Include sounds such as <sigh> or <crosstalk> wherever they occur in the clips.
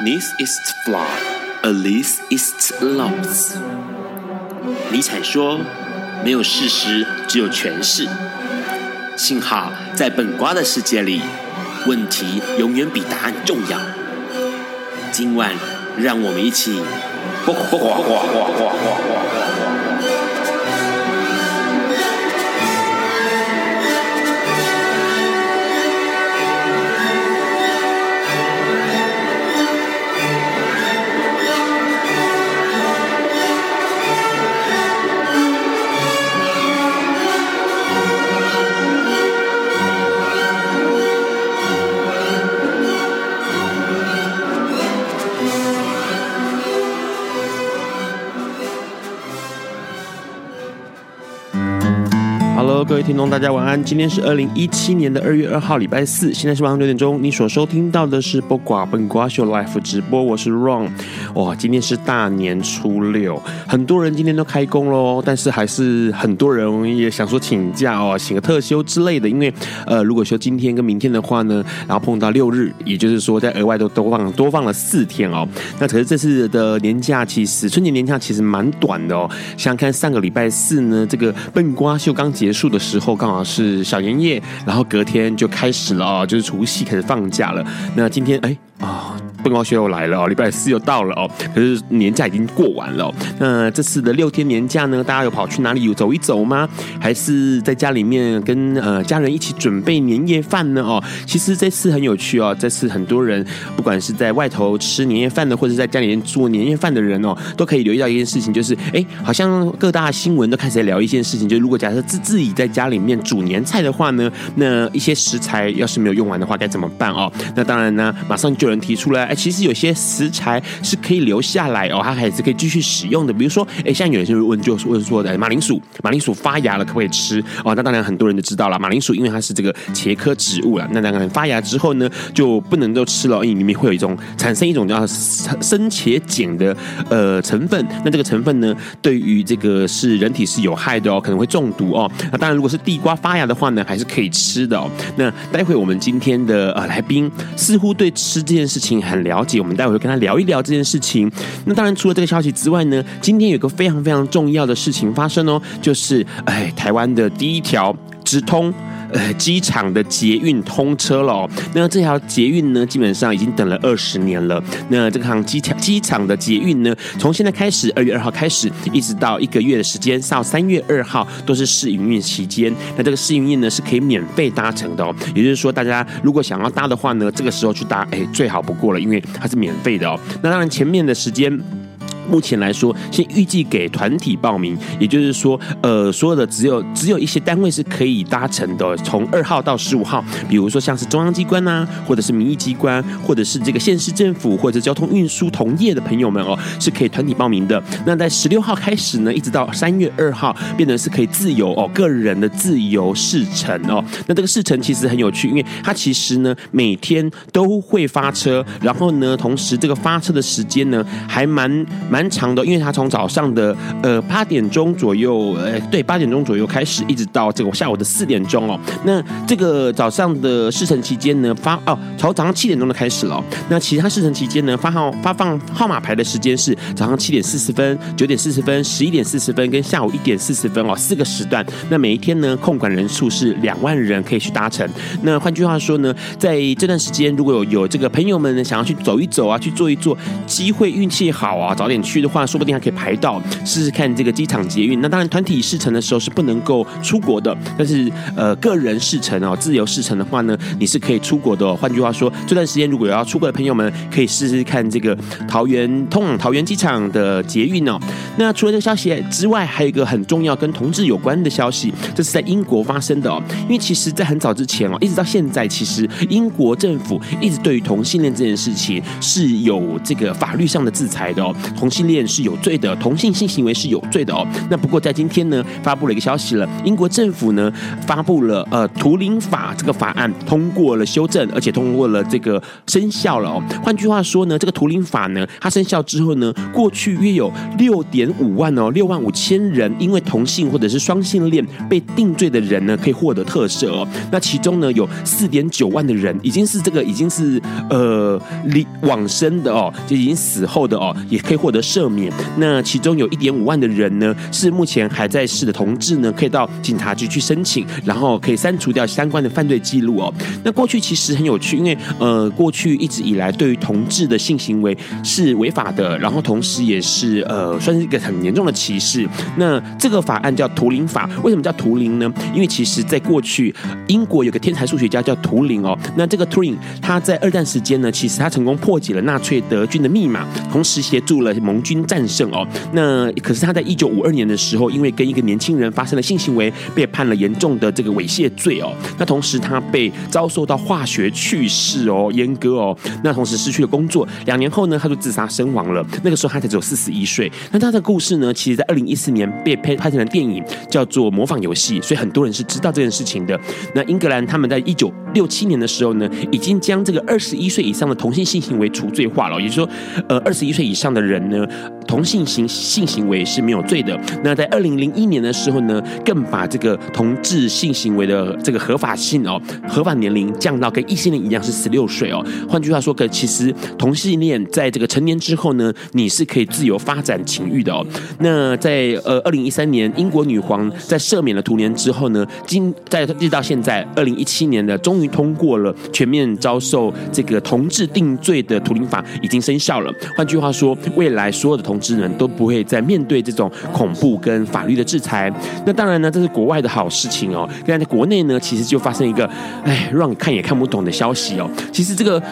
This is flawed, at least it's loves。尼采说：“没有事实，只有诠释。”幸好在本瓜的世界里，问题永远比答案重要。今晚，让我们一起。位听众，大家晚安。今天是二零一七年的二月二号，礼拜四。现在是晚上六点钟。你所收听到的是播瓜本瓜秀 life 直播，我是 Ron。哇，今天是大年初六，很多人今天都开工喽，但是还是很多人也想说请假哦，请个特休之类的。因为呃，如果休今天跟明天的话呢，然后碰到六日，也就是说在额外都多放多放了四天哦。那可是这次的年假其实春节年假其实蛮短的哦。想想看上个礼拜四呢，这个笨瓜秀刚结束的。时候刚好是小年夜，然后隔天就开始了啊，就是除夕开始放假了。那今天哎啊。本瓜秀又来了哦，礼拜四又到了哦。可是年假已经过完了。那这次的六天年假呢，大家有跑去哪里有走一走吗？还是在家里面跟呃家人一起准备年夜饭呢？哦，其实这次很有趣哦。这次很多人不管是在外头吃年夜饭的，或者在家里面做年夜饭的人哦，都可以留意到一件事情，就是哎，好像各大新闻都开始在聊一件事情，就是如果假设自自己在家里面煮年菜的话呢，那一些食材要是没有用完的话，该怎么办哦？那当然呢，马上就有人提出来。哎，其实有些食材是可以留下来哦，它还是可以继续使用的。比如说，哎，像有些人问，就是问说的马铃薯，马铃薯发芽了可不可以吃？哦，那当然很多人就知道了，马铃薯因为它是这个茄科植物了，那当然发芽之后呢，就不能够吃了，因为里面会有一种产生一种叫生茄碱的呃成分。那这个成分呢，对于这个是人体是有害的哦，可能会中毒哦。那当然，如果是地瓜发芽的话呢，还是可以吃的哦。那待会我们今天的呃来宾似乎对吃这件事情很了解，我们待会会跟他聊一聊这件事情。那当然，除了这个消息之外呢，今天有个非常非常重要的事情发生哦，就是哎，台湾的第一条直通。呃，机场的捷运通车了哦。那这条捷运呢，基本上已经等了二十年了。那这个航机场机场的捷运呢，从现在开始，二月二号开始，一直到一个月的时间，到三月二号都是试营运期间。那这个试营运呢，是可以免费搭乘的哦。也就是说，大家如果想要搭的话呢，这个时候去搭，哎，最好不过了，因为它是免费的哦。那当然，前面的时间。目前来说，先预计给团体报名，也就是说，呃，所有的只有只有一些单位是可以搭乘的，从二号到十五号，比如说像是中央机关呐、啊，或者是民意机关，或者是这个县市政府或者交通运输同业的朋友们哦，是可以团体报名的。那在十六号开始呢，一直到三月二号，变成是可以自由哦，个人的自由试乘哦。那这个试乘其实很有趣，因为它其实呢每天都会发车，然后呢，同时这个发车的时间呢还蛮蛮。蛮长的，因为它从早上的呃八点钟左右，呃对八点钟左右开始，一直到这个下午的四点钟哦。那这个早上的试乘期间呢，发哦从早上七点钟就开始了。那其他试乘期间呢，发号发放号码牌的时间是早上七点四十分、九点四十分、十一点四十分跟下午一点四十分哦，四个时段。那每一天呢，控管人数是两万人可以去搭乘。那换句话说呢，在这段时间，如果有有这个朋友们呢想要去走一走啊，去坐一坐，机会运气好啊，早点。去去的话，说不定还可以排到试试看这个机场捷运。那当然，团体试乘的时候是不能够出国的，但是呃，个人试乘哦，自由试乘的话呢，你是可以出国的。换句话说，这段时间如果有要出国的朋友们，可以试试看这个桃园通往桃园机场的捷运哦。那除了这个消息之外，还有一个很重要跟同志有关的消息，这是在英国发生的哦。因为其实，在很早之前哦，一直到现在，其实英国政府一直对于同性恋这件事情是有这个法律上的制裁的哦。同同性恋是有罪的，同性性行为是有罪的哦。那不过在今天呢，发布了一个消息了，英国政府呢发布了呃图灵法这个法案通过了修正，而且通过了这个生效了哦。换句话说呢，这个图灵法呢，它生效之后呢，过去约有六点五万哦，六万五千人因为同性或者是双性恋被定罪的人呢，可以获得特赦哦。那其中呢，有四点九万的人已经是这个已经是呃离往生的哦，就已经死后的哦，也可以获得赦免。那其中有一点五万的人呢，是目前还在世的同志呢，可以到警察局去申请，然后可以删除掉相关的犯罪记录哦。那过去其实很有趣，因为呃，过去一直以来对于同志的性行为是违法的，然后同时也是呃，算是一个很严重的歧视。那这个法案叫图灵法，为什么叫图灵呢？因为其实在过去英国有个天才数学家叫图灵哦，那这个图灵他在二战时间呢，其实他成功破解了纳粹德军的密码，同时协助了盟军战胜哦。那可是他在一九五二年的时候，因为跟一个年轻人发生了性行为，被判了严重的这个猥亵罪哦。那同时他被遭受到化学去世哦，阉割哦。那同时失去了工作，两年后呢，他就自杀身亡了。那个时候他才只有四十一岁。那他的故事呢，其实在二零一四年被拍拍成了电影，叫做《模仿游戏》，所以很多人是知道这件事情的。那英格兰他们在一九六七年的时候呢，已经将这个二十一岁以上的同性性行为除罪化了，也就是说，呃，二十一岁以上的人呢，同性行性行为是没有罪的。那在二零零一年的时候呢，更把这个同志性行为的这个合法性哦，合法年龄降到跟异性恋一样是十六岁哦。换句话说，可其实同性恋在这个成年之后呢，你是可以自由发展情欲的哦。那在呃二零一三年，英国女皇在赦免了图灵之后呢，今在一直到现在二零一七年的终于通过了全面遭受这个同志定罪的图灵法已经生效了。换句话说，未来所有的同志呢都不会再面对这种恐怖跟法律的制裁。那当然呢，这是国外的好事情哦。但在国内呢，其实就发生一个哎让你看也看不懂的消息哦。其实这个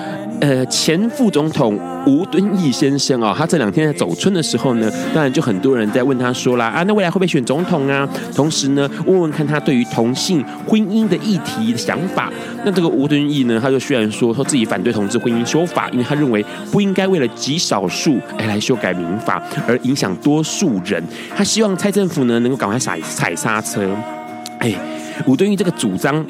呃前副总统吴敦义先生啊、哦，他这两天在走春的时候呢，当然就很多人在问他说啦啊，那未来会不会选总统啊？同时呢，问问看他对于同性婚姻的议题的想法。那这个吴敦义呢，他就虽然说说自己反对同志婚姻修法，因为他认为不应该为了极少数哎来修改民法而影响多数人。他希望蔡政府呢能够赶快踩踩刹车。哎，吴敦义这个主张。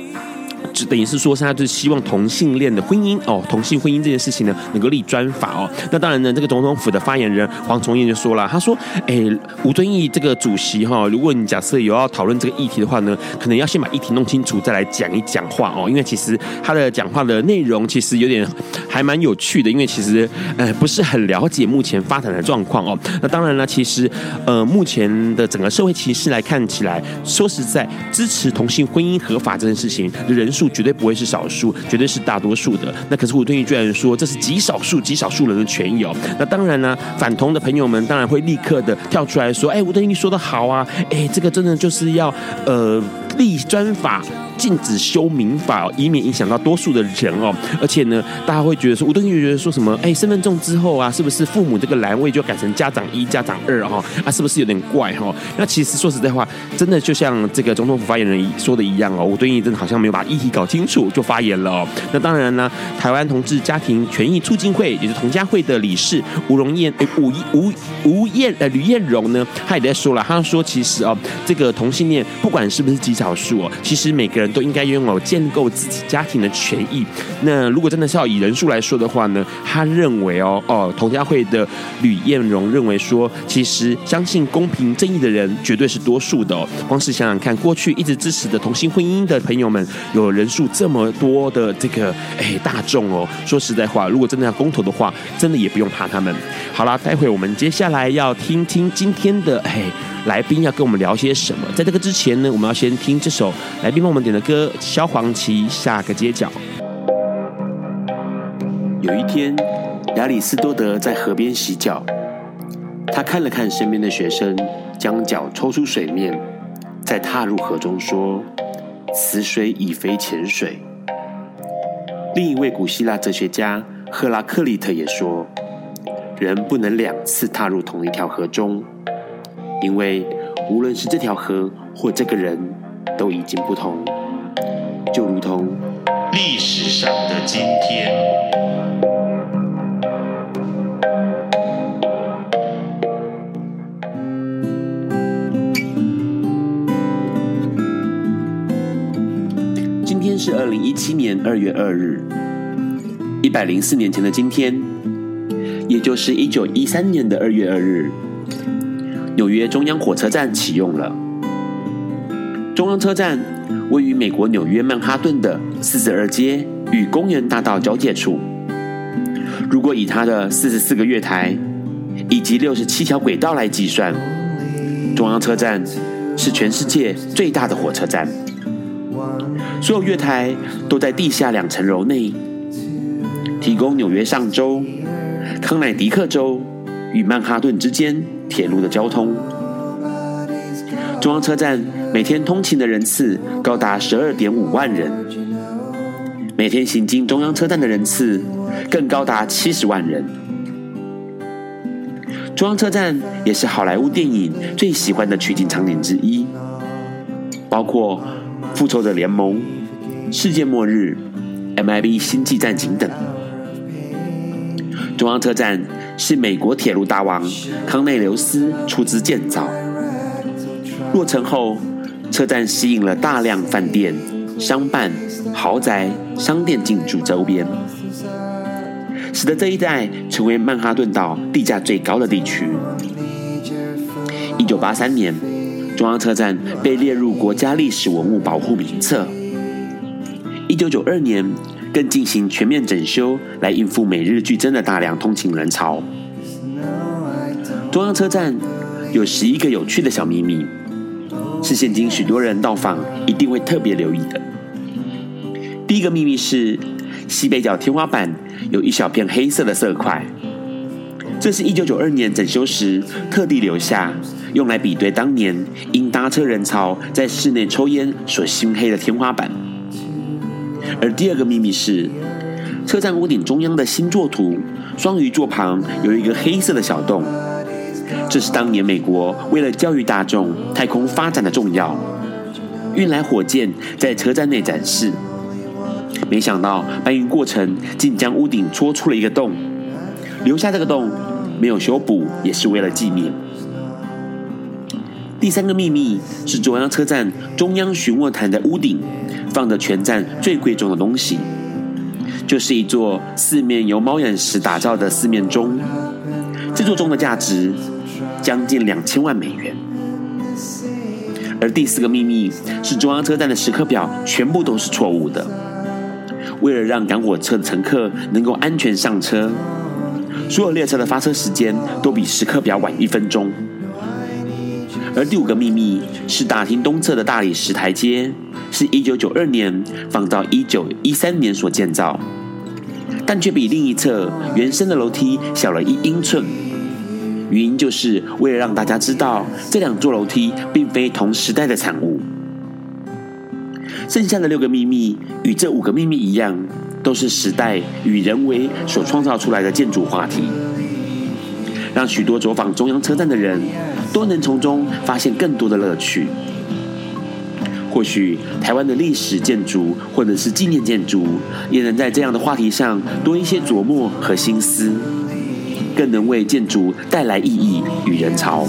就等于是说，现在就是希望同性恋的婚姻哦，同性婚姻这件事情呢，能够立专法哦。那当然呢，这个总统府的发言人黄崇彦就说了，他说：“哎，吴敦义这个主席哈，如果你假设有要讨论这个议题的话呢，可能要先把议题弄清楚，再来讲一讲话哦。因为其实他的讲话的内容其实有点还蛮有趣的，因为其实呃不是很了解目前发展的状况哦。那当然了，其实呃目前的整个社会情势来看起来，说实在，支持同性婚姻合法这件事情人数。绝对不会是少数，绝对是大多数的。那可是吴敦义居然说这是极少数、极少数人的权益哦。那当然呢，反同的朋友们当然会立刻的跳出来说：“哎，吴敦义说的好啊，哎，这个真的就是要呃立专法。”禁止修民法，以免影响到多数的人哦。而且呢，大家会觉得说，吴敦义觉得说什么？哎，身份证之后啊，是不是父母这个栏位就改成家长一、家长二哈？啊，是不是有点怪哈？那其实说实在话，真的就像这个总统府发言人说的一样哦，吴敦义真的好像没有把议题搞清楚就发言了哦。那当然呢，台湾同志家庭权益促进会，也是同家会的理事吴荣燕，哎，吴吴吴燕呃吕燕荣呢，他也在说了，他说其实哦，这个同性恋不管是不是极少数哦，其实每个人。都应该拥有建构自己家庭的权益。那如果真的是要以人数来说的话呢？他认为哦哦，同家会的吕艳荣认为说，其实相信公平正义的人绝对是多数的。光是想想看，过去一直支持的同性婚姻的朋友们，有人数这么多的这个哎大众哦。说实在话，如果真的要公投的话，真的也不用怕他们。好了，待会我们接下来要听听今天的哎。来宾要跟我们聊些什么？在这个之前呢，我们要先听这首来宾帮我们点的歌《萧煌奇下个街角》。有一天，亚里斯多德在河边洗脚，他看了看身边的学生，将脚抽出水面，再踏入河中，说：“此水已非浅水。”另一位古希腊哲学家赫拉克利特也说：“人不能两次踏入同一条河中。”因为无论是这条河或这个人都已经不同。就如同历史上的今天。今天是二零一七年二月二日。一百零四年前的今天也就是一九一三年的二月二日。纽约中央火车站启用了。中央车站位于美国纽约曼哈顿的四十二街与公园大道交界处。如果以它的四十四个月台以及六十七条轨道来计算，中央车站是全世界最大的火车站。所有月台都在地下两层楼内，提供纽约上州、康乃狄克州与曼哈顿之间铁路的交通。中央车站每天通勤的人次高达十二点五万人，每天行经中央车站的人次更高达七十万人。中央车站也是好莱坞电影最喜欢的取景场景之一，包括《复仇者联盟》。世界末日、MIB 星际战警等。中央车站是美国铁路大王康内留斯出资建造。落成后，车站吸引了大量饭店、商办、豪宅、商店进驻周边，使得这一带成为曼哈顿岛地价最高的地区。一九八三年，中央车站被列入国家历史文物保护名册。一九九二年，更进行全面整修，来应付每日剧增的大量通勤人潮。中央车站有十一个有趣的小秘密，是现今许多人到访一定会特别留意的。第一个秘密是西北角天花板有一小片黑色的色块，这是一九九二年整修时特地留下，用来比对当年因搭车人潮在室内抽烟所熏黑的天花板。而第二个秘密是，车站屋顶中央的星座图双鱼座旁有一个黑色的小洞，这是当年美国为了教育大众太空发展的重要，运来火箭在车站内展示。没想到搬运过程竟将屋顶戳出了一个洞，留下这个洞没有修补，也是为了纪念。第三个秘密是中央车站中央询问台的屋顶。放着全站最贵重的东西，就是一座四面由猫眼石打造的四面钟。这座钟的价值将近两千万美元。而第四个秘密是中央车站的时刻表全部都是错误的，为了让赶火车的乘客能够安全上车，所有列车的发车时间都比时刻表晚一分钟。而第五个秘密是大厅东侧的大理石台阶。是一九九二年仿照一九一三年所建造，但却比另一侧原生的楼梯小了一英寸。原因就是为了让大家知道这两座楼梯并非同时代的产物。剩下的六个秘密与这五个秘密一样，都是时代与人为所创造出来的建筑话题，让许多走访中央车站的人都能从中发现更多的乐趣。或许台湾的历史建筑或者是纪念建筑，也能在这样的话题上多一些琢磨和心思，更能为建筑带来意义与人潮。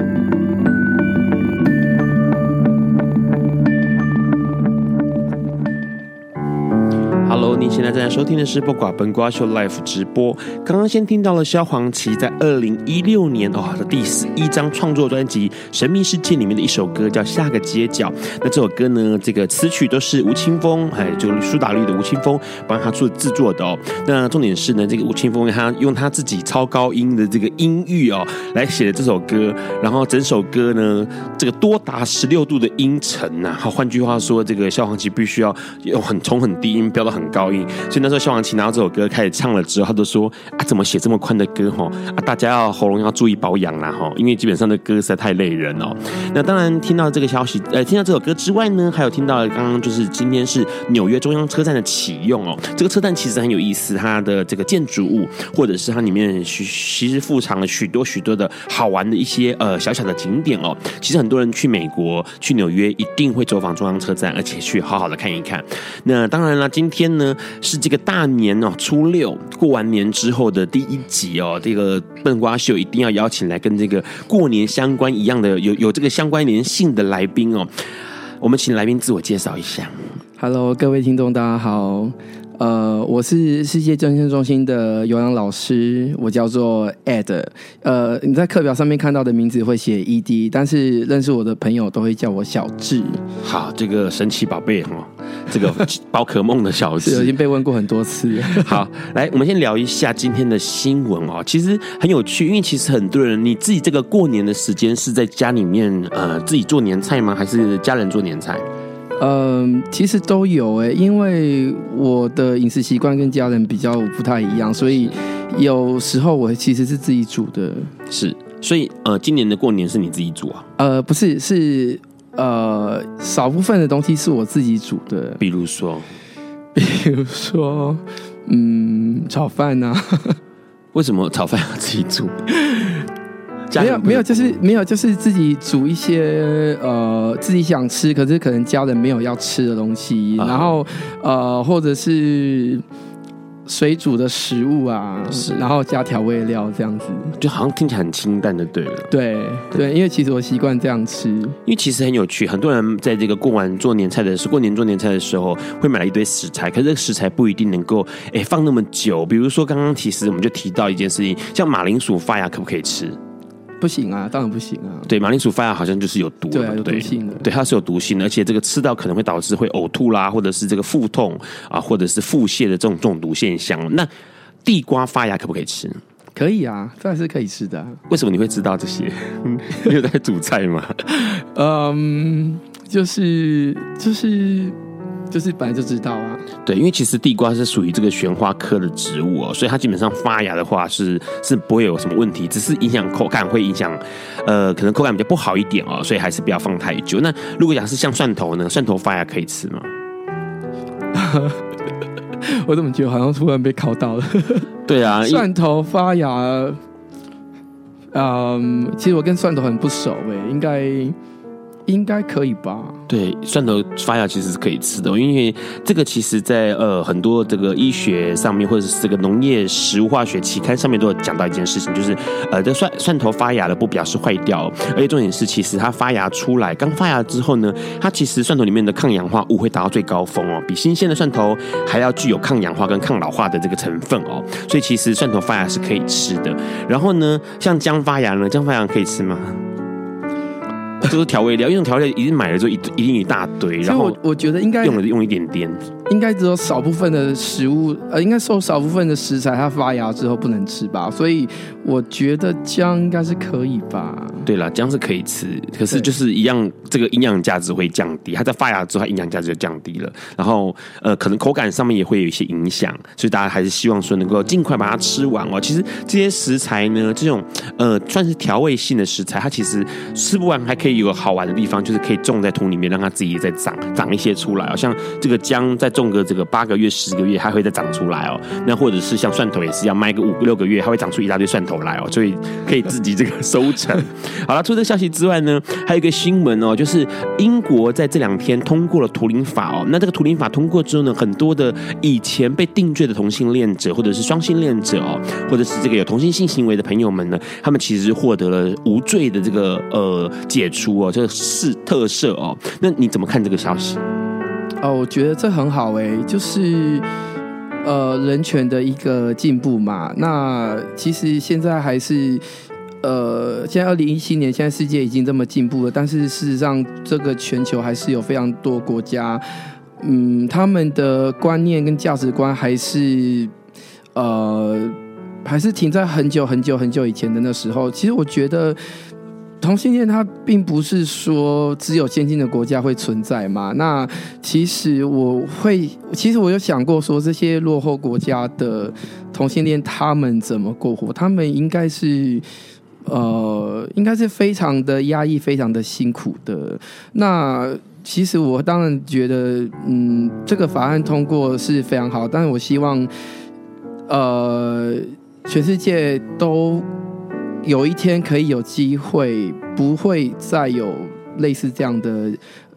Hello，你现在正在收听的是《不寡本瓜秀》Live 直播。刚刚先听到了萧煌奇在二零一六年哦的第十一张创作专辑《神秘世界》里面的一首歌，叫《下个街角》。那这首歌呢，这个词曲都是吴青峰，哎，就苏打绿的吴青峰帮他做制作的哦。那重点是呢，这个吴青峰他用他自己超高音的这个音域哦来写的这首歌，然后整首歌呢，这个多达十六度的音程呐。好，换句话说，这个萧煌奇必须要用很从很低音飙到很高音。所以那时候萧煌奇拿到这首歌开始唱了之后，他都说啊，怎么写这么宽的歌哈？啊，大家要喉咙要注意保养啦哈，因为基本上的歌实在太累人哦。那当然听到这个消息，呃，听到这首歌之外呢，还有听到刚刚就是今天是纽约中央车站的启用哦。这个车站其实很有意思，它的这个建筑物或者是它里面其其实附藏了许多许多的好玩的一些呃小小的景点哦。其实很多人去美国去纽约一定会走访中央车站，而且去好好的看一看。那当然了，今天呢是这个大年哦，初六过完年之后的第一集哦，这个笨瓜秀一定要邀请来跟这个过年相关一样的有有这个相关联性的来宾哦。我们请来宾自我介绍一下。Hello，各位听众，大家好。呃，我是世界健身中心的有氧老师，我叫做 Ed。呃，你在课表上面看到的名字会写 ED，但是认识我的朋友都会叫我小智。好，这个神奇宝贝哈，这个 <laughs> 宝可梦的小智已经被问过很多次。<laughs> 好，来，我们先聊一下今天的新闻哦。其实很有趣，因为其实很多人，你自己这个过年的时间是在家里面呃自己做年菜吗？还是家人做年菜？嗯，其实都有哎，因为我的饮食习惯跟家人比较不太一样，所以有时候我其实是自己煮的。是，所以呃，今年的过年是你自己煮啊？呃，不是，是呃，少部分的东西是我自己煮的。比如说，<laughs> 比如说，嗯，炒饭啊？<laughs> 为什么炒饭要自己煮？没有没有，就是没有，就是自己煮一些呃自己想吃，可是可能家人没有要吃的东西，然后呃或者是水煮的食物啊，是，然后加调味料这样子，就好像听起来很清淡的，对了。对对，因为其实我习惯这样吃，因为其实很有趣，很多人在这个过完做年菜的时候，过年做年菜的时候会买了一堆食材，可是这个食材不一定能够哎放那么久。比如说刚刚其实我们就提到一件事情，像马铃薯发芽可不可以吃？不行啊，当然不行啊。对，马铃薯发芽好像就是有毒的，对啊，有毒性的。对，它是有毒性的，而且这个吃到可能会导致会呕吐啦，或者是这个腹痛啊，或者是腹泻的这种中毒现象。那地瓜发芽可不可以吃？可以啊，这还是可以吃的啊。为什么你会知道这些？<laughs> 你有在煮菜吗？嗯，就是就是。就是本来就知道啊，对，因为其实地瓜是属于这个玄花科的植物哦，所以它基本上发芽的话是是不会有什么问题，只是影响口感，会影响呃，可能口感比较不好一点哦，所以还是不要放太久。那如果讲是像蒜头呢，蒜头发芽可以吃吗？<laughs> 我怎么觉得好像突然被考到了？对啊，蒜头发芽，嗯，其实我跟蒜头很不熟诶，应该。应该可以吧？对，蒜头发芽其实是可以吃的，因为这个其实在呃很多这个医学上面，或者是这个农业食物化学期刊上面都有讲到一件事情，就是呃这蒜蒜头发芽了不表示坏掉，而且重点是其实它发芽出来刚发芽之后呢，它其实蒜头里面的抗氧化物会达到最高峰哦，比新鲜的蒜头还要具有抗氧化跟抗老化的这个成分哦，所以其实蒜头发芽是可以吃的。然后呢，像姜发芽呢，姜发芽可以吃吗？都是调味料，因为调味料一定买了之后一一定一大堆，然后我我觉得应该用了用一点点，应该只有少部分的食物，呃，应该受少部分的食材它发芽之后不能吃吧，所以我觉得姜应该是可以吧。对了，姜是可以吃，可是就是一样，这个营养价值会降低。它在发芽之后，它营养价值就降低了，然后呃，可能口感上面也会有一些影响，所以大家还是希望说能够尽快把它吃完哦。其实这些食材呢，这种呃算是调味性的食材，它其实吃不完还可以。有个好玩的地方，就是可以种在土里面，让它自己再长长一些出来哦。像这个姜，在种种个这个八个月、十个月，还会再长出来哦。那或者是像蒜头也是要卖个五六个月，它会长出一大堆蒜头来哦，所以可以自己这个收成。<laughs> 好了，除了这消息之外呢，还有一个新闻哦，就是英国在这两天通过了图灵法哦。那这个图灵法通过之后呢，很多的以前被定罪的同性恋者，或者是双性恋者哦，或者是这个有同性性行为的朋友们呢，他们其实获得了无罪的这个呃解除。哦，这个是特赦哦。那你怎么看这个消息？哦，我觉得这很好哎，就是呃人权的一个进步嘛。那其实现在还是呃，现在二零一七年，现在世界已经这么进步了，但是事实上，这个全球还是有非常多国家，嗯，他们的观念跟价值观还是呃，还是停在很久很久很久以前的那时候。其实我觉得。同性恋它并不是说只有先进的国家会存在嘛。那其实我会，其实我有想过说，这些落后国家的同性恋他们怎么过活？他们应该是呃，应该是非常的压抑，非常的辛苦的。那其实我当然觉得，嗯，这个法案通过是非常好，但是我希望，呃，全世界都。有一天可以有机会，不会再有类似这样的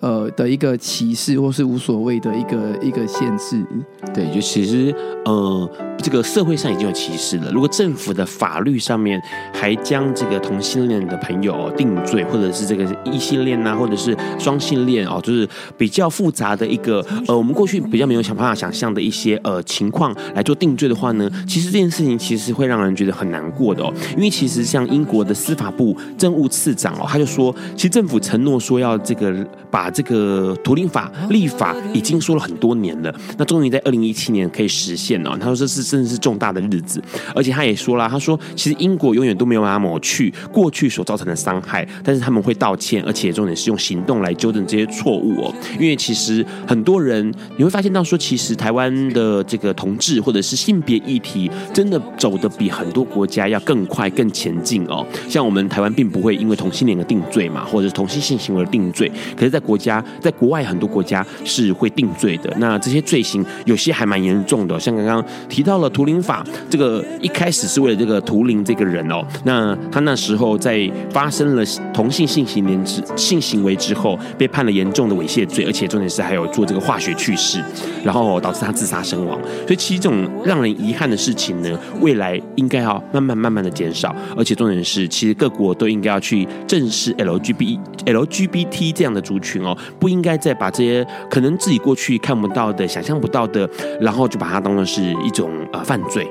呃的一个歧视，或是无所谓的一个一个限制。对，就其实呃。这个社会上已经有歧视了。如果政府的法律上面还将这个同性恋的朋友定罪，或者是这个异性恋啊，或者是双性恋哦，就是比较复杂的一个呃，我们过去比较没有想办法想象的一些呃情况来做定罪的话呢，其实这件事情其实会让人觉得很难过的哦。因为其实像英国的司法部政务次长哦，他就说，其实政府承诺说要这个把这个图灵法立法，已经说了很多年了，那终于在二零一七年可以实现了。他说这是。真的是重大的日子，而且他也说了，他说其实英国永远都没有办法抹去过去所造成的伤害，但是他们会道歉，而且重点是用行动来纠正这些错误哦。因为其实很多人你会发现到说，其实台湾的这个同志或者是性别议题，真的走得比很多国家要更快、更前进哦。像我们台湾并不会因为同性恋而定罪嘛，或者是同性性行为而定罪，可是，在国国家在国外很多国家是会定罪的。那这些罪行有些还蛮严重的，像刚刚提到了。图灵法这个一开始是为了这个图灵这个人哦，那他那时候在发生了同性性行为之性行为之后，被判了严重的猥亵罪，而且重点是还有做这个化学去世，然后导致他自杀身亡。所以其实这种让人遗憾的事情呢，未来应该要慢慢慢慢的减少，而且重点是，其实各国都应该要去正视 LGBT LGBT 这样的族群哦，不应该再把这些可能自己过去看不到的、想象不到的，然后就把它当做是一种。呃，犯罪，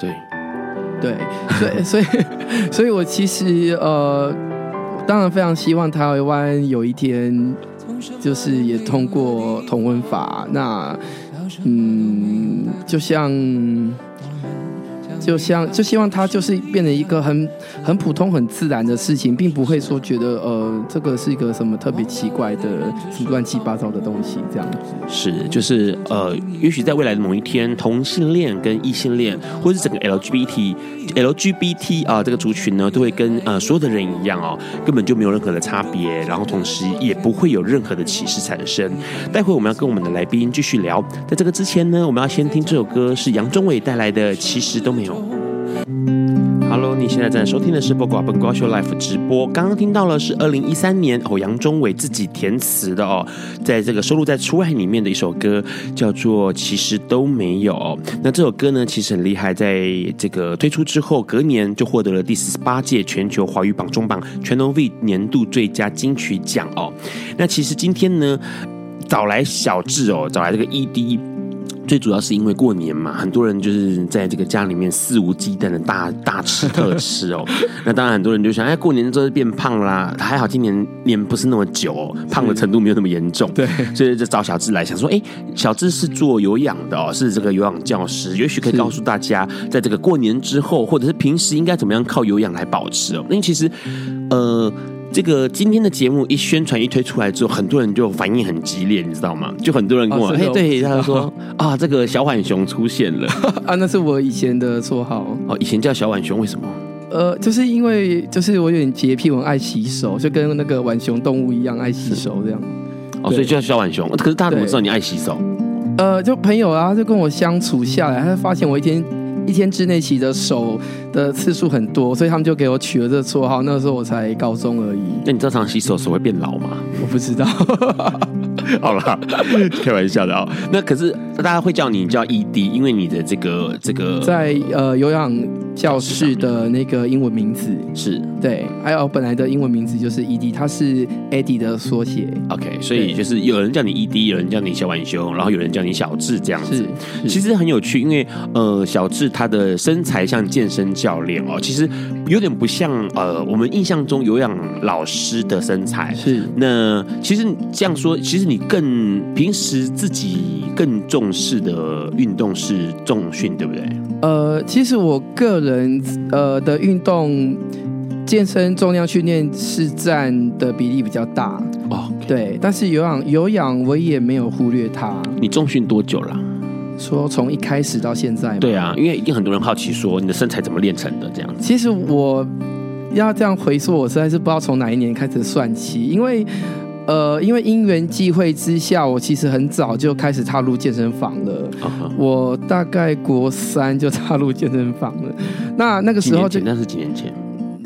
对，对，所以，所以，所以我其实呃，当然非常希望台湾有一天，就是也通过同婚法。那，嗯，就像。就像就希望它就是变成一个很很普通很自然的事情，并不会说觉得呃这个是一个什么特别奇怪的什么乱七八糟的东西这样子。是，就是呃，也许在未来的某一天，同性恋跟异性恋，或是整个 LGBT LGBT 啊、呃、这个族群呢，都会跟呃所有的人一样哦，根本就没有任何的差别，然后同时也不会有任何的歧视产生。待会我们要跟我们的来宾继续聊，在这个之前呢，我们要先听这首歌，是杨宗纬带来的《其实都没》。Hello，你现在正在收听的是《播瓜本瓜秀 Life》直播。刚刚听到了是二零一三年哦，杨宗纬自己填词的哦，在这个收录在《出爱》里面的一首歌，叫做《其实都没有》。那这首歌呢，其实很厉害，在这个推出之后，隔年就获得了第四十八届全球华语榜中榜全能 V 年度最佳金曲奖哦。那其实今天呢，找来小智哦，找来这个 ED。最主要是因为过年嘛，很多人就是在这个家里面肆无忌惮的大大吃特吃哦。<laughs> 那当然很多人就想，哎，过年之后变胖啦。还好今年年不是那么久哦，胖的程度没有那么严重。对，所以就找小智来想说，哎，小智是做有氧的哦，是这个有氧教师，也许可以告诉大家，在这个过年之后，或者是平时应该怎么样靠有氧来保持哦。因为其实，呃。这个今天的节目一宣传一推出来之后，很多人就反应很激烈，你知道吗？就很多人跟我，哎、哦，对，他就说 <laughs> 啊，这个小浣熊出现了 <laughs> 啊，那是我以前的绰号哦，以前叫小浣熊，为什么？呃，就是因为就是我有点洁癖，我很爱洗手，就跟那个浣熊动物一样爱洗手这样。哦，所以就叫小浣熊。可是大家怎么知道你爱洗手？呃，就朋友啊，就跟我相处下来，他就发现我一天。一天之内洗的手的次数很多，所以他们就给我取了这个绰号。那个时候我才高中而已。那你知道常常洗手手会变老吗？我不知道。<laughs> 好了，<laughs> 开玩笑的啊、哦。那可是大家会叫你叫 ED，因为你的这个这个在呃有氧教室的那个英文名字是对，还有本来的英文名字就是 ED，它是 Eddie 的缩写。OK，所以就是有人叫你 ED，有人叫你小浣熊，然后有人叫你小智这样子。其实很有趣，因为呃小智他的身材像健身教练哦，其实有点不像呃我们印象中有氧老师的身材。是那其实这样说，其实你更平时自己更重视的运动是重训，对不对？呃，其实我个人呃的运动健身重量训练是占的比例比较大哦.对，但是有氧有氧我也没有忽略它。你重训多久了？说从一开始到现在？对啊，因为一定很多人好奇说你的身材怎么练成的这样子。其实我要这样回溯，我实在是不知道从哪一年开始算起，因为呃，因为因缘际会之下，我其实很早就开始踏入健身房了。Uh -huh. 我大概国三就踏入健身房了。那那个时候就那是几年前。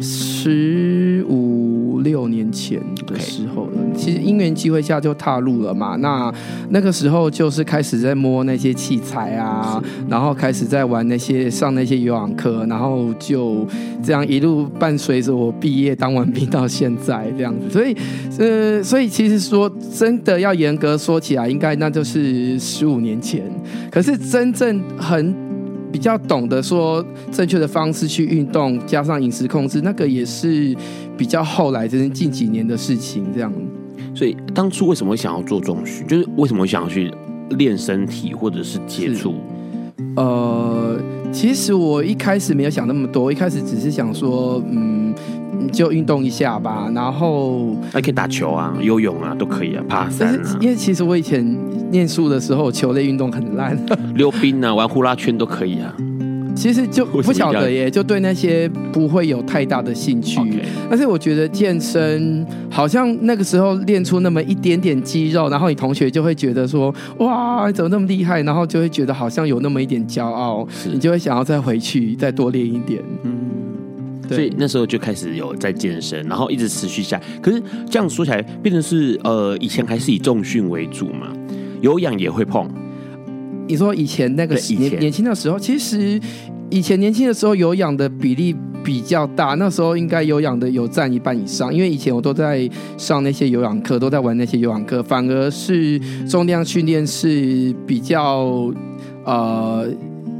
十五六年前的时候.其实因缘机会下就踏入了嘛。那那个时候就是开始在摸那些器材啊，然后开始在玩那些上那些游泳课，然后就这样一路伴随着我毕业当完兵到现在这样子。所以，呃，所以其实说真的要严格说起来，应该那就是十五年前。可是真正很。比较懂得说正确的方式去运动，加上饮食控制，那个也是比较后来，就是近几年的事情。这样，所以当初为什么想要做重训？就是为什么想要去练身体，或者是接触？呃，其实我一开始没有想那么多，一开始只是想说，嗯。就运动一下吧，然后还可以打球啊、游泳啊，都可以啊，爬山啊。因为其实我以前念书的时候，球类运动很烂，<laughs> 溜冰啊、玩呼啦圈都可以啊。其实就不晓得耶，就对那些不会有太大的兴趣。但是我觉得健身好像那个时候练出那么一点点肌肉，然后你同学就会觉得说：“哇，怎么那么厉害？”然后就会觉得好像有那么一点骄傲，你就会想要再回去再多练一点。嗯。所以那时候就开始有在健身，然后一直持续下。可是这样说起来，变成是呃，以前还是以重训为主嘛，有氧也会碰。你说以前那个年年轻的时候，其实以前年轻的时候有氧的比例比较大，那时候应该有氧的有占一半以上。因为以前我都在上那些有氧课，都在玩那些有氧课，反而是重量训练是比较呃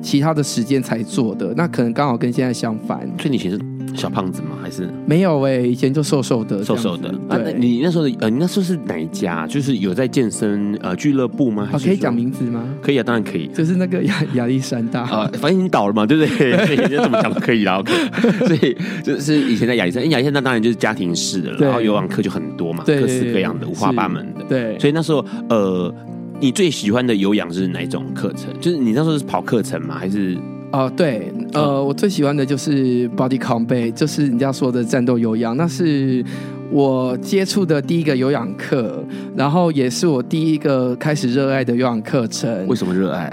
其他的时间才做的。那可能刚好跟现在相反。所以你其实。小胖子吗？还是没有哎、欸，以前就瘦瘦的，瘦瘦的。啊，那你那时候的呃，你那时候是哪一家？就是有在健身呃俱乐部吗？可以讲名字吗？可以啊，当然可以。就是那个亚亚历山大 <laughs> 啊、呃，反正已经倒了嘛，对不对？<laughs> 所以你怎么讲都可以啦。OK，<laughs> 所以就是以前在亚历山，亚历山大当然就是家庭式的，然后有氧课就很多嘛，各式各样的，五花八门的。对，所以那时候呃，你最喜欢的有氧是哪一种课程？就是你那时候是跑课程吗？还是？哦、呃，对，呃，我最喜欢的就是 Body Combat，就是人家说的战斗有氧，那是我接触的第一个有氧课，然后也是我第一个开始热爱的有氧课程。为什么热爱？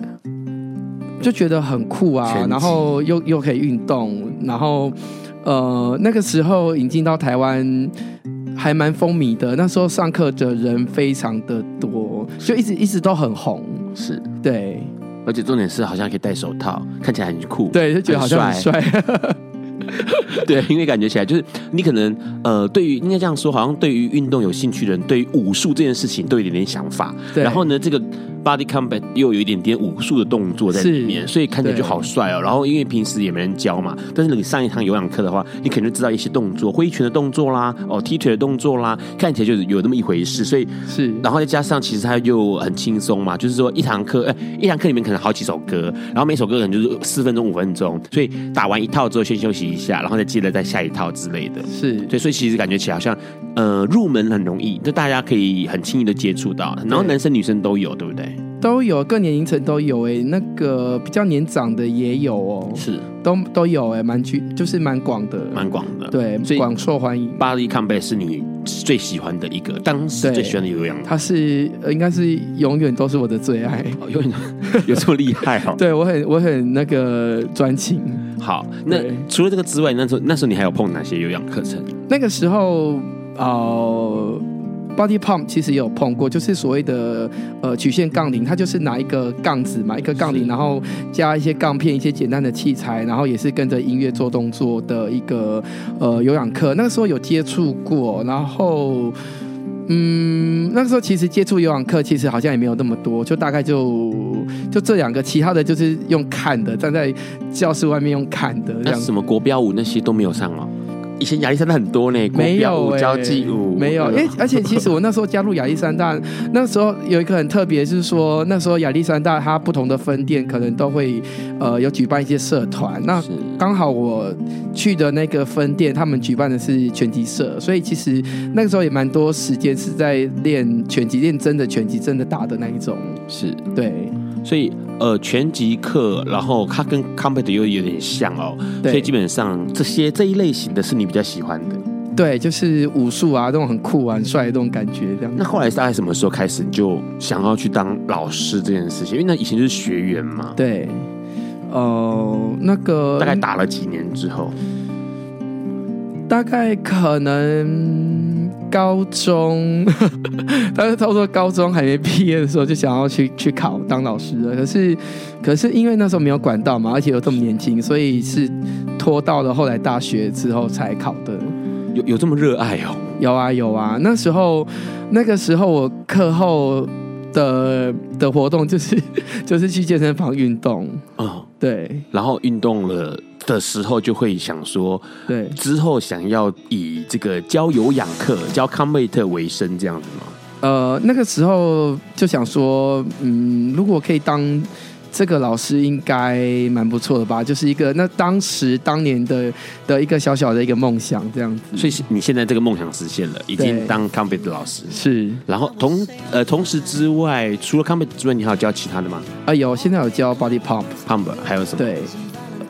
就觉得很酷啊，然后又又可以运动，然后呃，那个时候引进到台湾还蛮风靡的，那时候上课的人非常的多，就一直一直都很红，是对。而且重点是，好像可以戴手套，看起来很酷，对，就觉得好像很帅。<laughs> 对，因为感觉起来就是你可能呃，对于应该这样说，好像对于运动有兴趣的人，对于武术这件事情都有一点点想法。对，然后呢，这个 body combat 又有一点点武术的动作在里面，所以看起来就好帅哦。然后因为平时也没人教嘛，但是你上一堂有氧课的话，你肯定知道一些动作，挥拳的动作啦，哦，踢腿的动作啦，看起来就是有那么一回事。所以是，然后再加上其实它又很轻松嘛，就是说一堂课，哎，一堂课里面可能好几首歌，然后每首歌可能就是四分钟、五分钟，所以打完一套之后先休息一下，然后再接着再下一套之类的。是对，所以其实感觉起来好像呃入门很容易，就大家可以很轻易的接触到，然后男生女生都有，对不对？都有，各年龄层都有诶，那个比较年长的也有哦，是都都有诶，蛮具就是蛮广的，蛮广的，对，所以广受欢迎。巴黎康贝是你最喜欢的一个，当时最喜欢的有氧，它是应该是永远都是我的最爱，哦、永远 <laughs> 有这么厉害哦？<laughs> 对我很我很那个专情。好，那除了这个之外，那时候那时候你还有碰哪些有氧课程？那个时候哦。呃 Body Pump 其实也有碰过，就是所谓的呃曲线杠铃，它就是拿一个杠子嘛，一个杠铃，然后加一些杠片，一些简单的器材，然后也是跟着音乐做动作的一个呃有氧课。那个时候有接触过，然后嗯，那个时候其实接触有氧课，其实好像也没有那么多，就大概就就这两个，其他的就是用看的，站在教室外面用看的。那什么国标舞那些都没有上了。以前亚历山大很多呢，没有交际舞，没有。哎、欸，而且其实我那时候加入亚历山大，那时候有一个很特别，就是说那时候亚历山大它不同的分店可能都会呃有举办一些社团。那刚好我去的那个分店，他们举办的是拳击社，所以其实那个时候也蛮多时间是在练拳击，练真的拳击，真的打的那一种。是对。所以，呃，拳击课，然后它跟 combat 又有点像哦，所以基本上这些这一类型的是你比较喜欢的。对，就是武术啊，这种很酷啊、很帅的这种感觉，这样。那后来大概什么时候开始你就想要去当老师这件事情？因为那以前就是学员嘛。对，哦、呃，那个大概打了几年之后，大概可能。高中，<laughs> 但是差不多高中还没毕业的时候，就想要去去考当老师了。可是，可是因为那时候没有管道嘛，而且又这么年轻，所以是拖到了后来大学之后才考的。有有这么热爱哦？有啊有啊，那时候那个时候我课后的的活动就是 <laughs> 就是去健身房运动啊，哦、对，然后运动了。的时候就会想说，对，之后想要以这个教有氧课、教 combat 为生这样子吗？呃，那个时候就想说，嗯，如果可以当这个老师，应该蛮不错的吧？就是一个那当时当年的的一个小小的一个梦想这样子。所以你现在这个梦想实现了，已经当 combat 的老师是。然后同呃同时之外，除了 combat 之外，你还有教其他的吗？啊，有，现在有教 body pump pump，还有什么？对。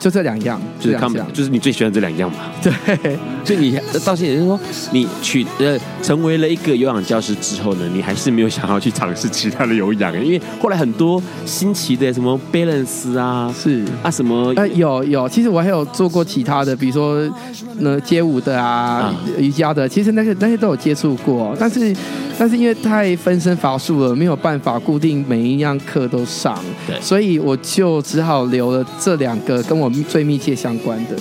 就这两样，就是他们，就是你最喜欢这两样嘛？<laughs> 对，所以你到现在就是说，你取呃成为了一个有氧教师之后呢，你还是没有想要去尝试其他的有氧，因为后来很多新奇的什么 balance 啊，是。啊什么呃有有，其实我还有做过其他的，比如说那街舞的啊，啊。瑜伽的，其实那些那些都有接触过，但是但是因为太分身乏术了，没有办法固定每一样课都上，对，所以我就只好留了这两个跟我。最密切相关的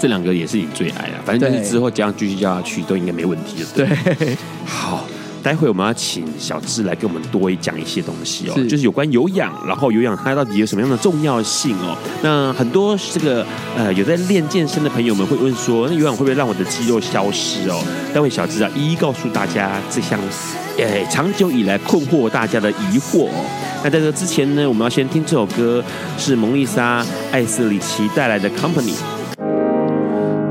这两个也是你最爱啊，反正就是之后这样继续叫他去都应该没问题了。对，好，待会我们要请小智来跟我们多讲一些东西哦，就是有关有氧，然后有氧它到底有什么样的重要性哦？那很多这个呃有在练健身的朋友们会问说，那有氧会不会让我的肌肉消失哦？待会小智啊一一告诉大家这项诶长久以来困惑大家的疑惑哦。那在这之前呢，我们要先听这首歌，是蒙丽莎·艾斯里奇带来的《Company》。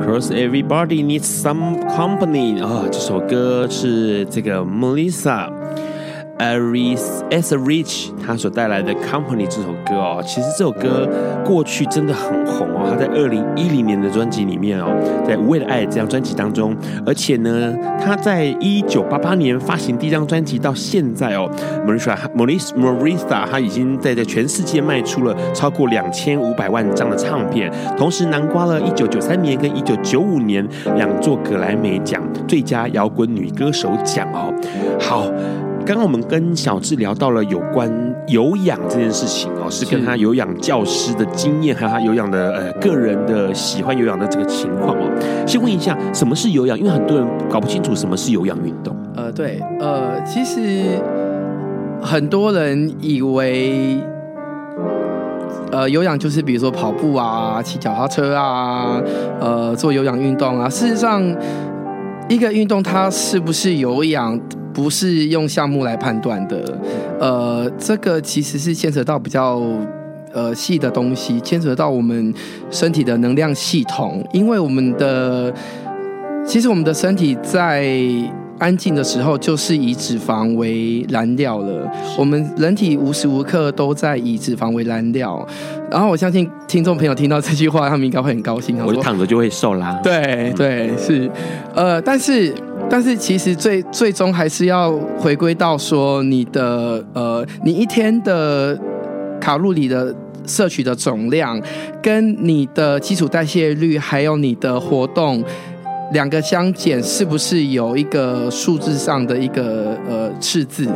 Cause everybody needs some company 啊、这首歌是这个 Melissa Etheridge 他所带来的《Company》这首歌哦，其实这首歌过去真的很红哦。他在二零一零年的专辑里面哦，在《无畏的爱》这张专辑当中，而且呢，他在一九八八年发行第一张专辑到现在哦，Marissa Marissa 他已经在在全世界卖出了超过两千五百万张的唱片，同时囊括了一九九三年跟一九九五年两座格莱美奖最佳摇滚女歌手奖哦。好。刚刚我们跟小智聊到了有关有氧这件事情哦，是跟他有氧教师的经验，还有他有氧的呃个人的喜欢有氧的这个情况哦。先问一下，什么是有氧？因为很多人搞不清楚什么是有氧运动。呃，对，呃，其实很多人以为，呃，有氧就是比如说跑步啊、骑脚踏车啊、呃，做有氧运动啊。事实上，一个运动它是不是有氧？不是用项目来判断的，呃，这个其实是牵扯到比较呃细的东西，牵扯到我们身体的能量系统，因为我们的其实我们的身体在安静的时候就是以脂肪为燃料了，我们人体无时无刻都在以脂肪为燃料，然后我相信听众朋友听到这句话，他们应该会很高兴，我就躺着就会瘦啦，对对是，呃，但是。但是其实最最终还是要回归到说你的呃，你一天的卡路里的摄取的总量，跟你的基础代谢率，还有你的活动两个相减，是不是有一个数字上的一个呃赤字？